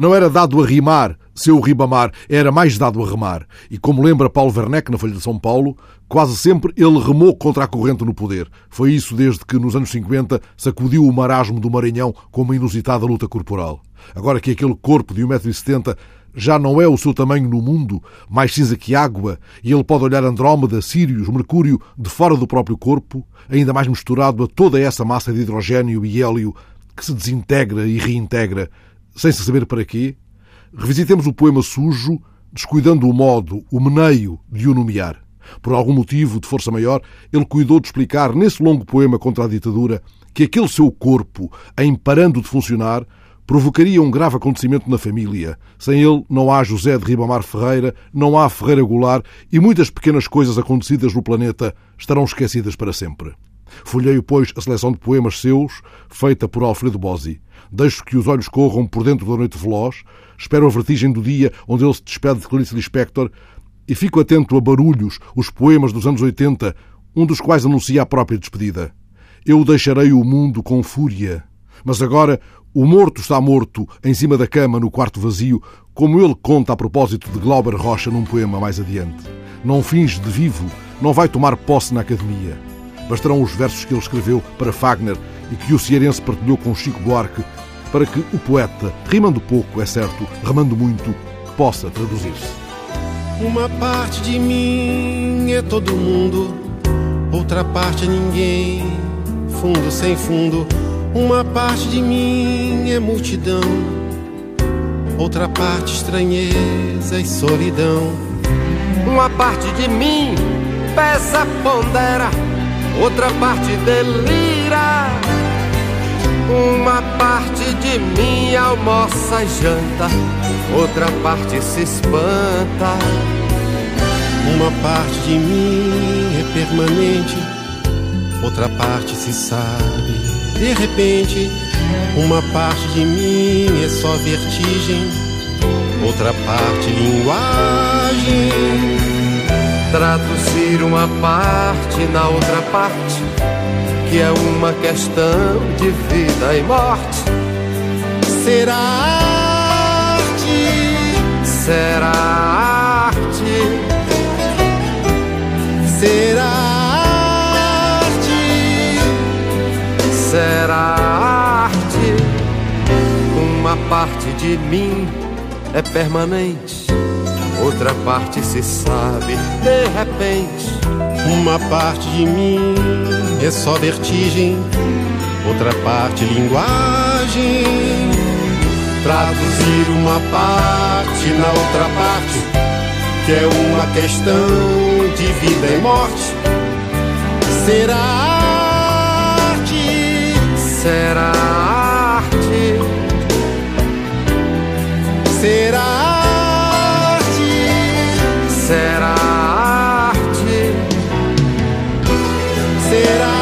Não era dado a rimar, seu Ribamar, era mais dado a remar. E como lembra Paulo Werneck na Folha de São Paulo, quase sempre ele remou contra a corrente no poder. Foi isso desde que, nos anos 50, sacudiu o marasmo do Maranhão com uma inusitada luta corporal. Agora que aquele corpo de 1,70m já não é o seu tamanho no mundo, mais cinza que água, e ele pode olhar Andrómeda, Sírios, Mercúrio de fora do próprio corpo, ainda mais misturado a toda essa massa de hidrogênio e hélio que se desintegra e reintegra, sem se saber para quê, revisitemos o poema sujo, descuidando o modo, o meneio de o nomear. Por algum motivo de força maior, ele cuidou de explicar nesse longo poema contra a ditadura que aquele seu corpo, em parando de funcionar, provocaria um grave acontecimento na família. Sem ele não há José de Ribamar Ferreira, não há Ferreira Goulart e muitas pequenas coisas acontecidas no planeta estarão esquecidas para sempre. Folheio, pois, a seleção de poemas seus, feita por Alfredo Bossi. Deixo que os olhos corram por dentro da noite veloz, espero a vertigem do dia onde ele se despede de Clarice Lispector e fico atento a barulhos, os poemas dos anos 80, um dos quais anuncia a própria despedida. Eu deixarei o mundo com fúria. Mas agora o morto está morto em cima da cama no quarto vazio, como ele conta a propósito de Glauber Rocha num poema mais adiante. Não finge de vivo, não vai tomar posse na academia. Bastarão os versos que ele escreveu para Fagner e que o cearense partilhou com Chico Buarque para que o poeta, rimando pouco, é certo, remando muito, possa traduzir-se. Uma parte de mim é todo mundo, outra parte é ninguém, fundo sem fundo. Uma parte de mim é multidão, outra parte estranheza e solidão. Uma parte de mim pesa, pondera outra parte delira. Uma parte de mim almoça e janta, outra parte se espanta. Uma parte de mim é permanente, outra parte se sabe. De repente, uma parte de mim é só vertigem, outra parte linguagem traduzir uma parte na outra parte, que é uma questão de vida e morte. Será arte, será arte, será arte, será arte. Uma parte de mim é permanente outra parte se sabe. De repente, uma parte de mim é só vertigem, outra parte linguagem. Traduzir uma parte na outra parte, que é uma questão de vida e morte. Será arte, será arte, será arte. será.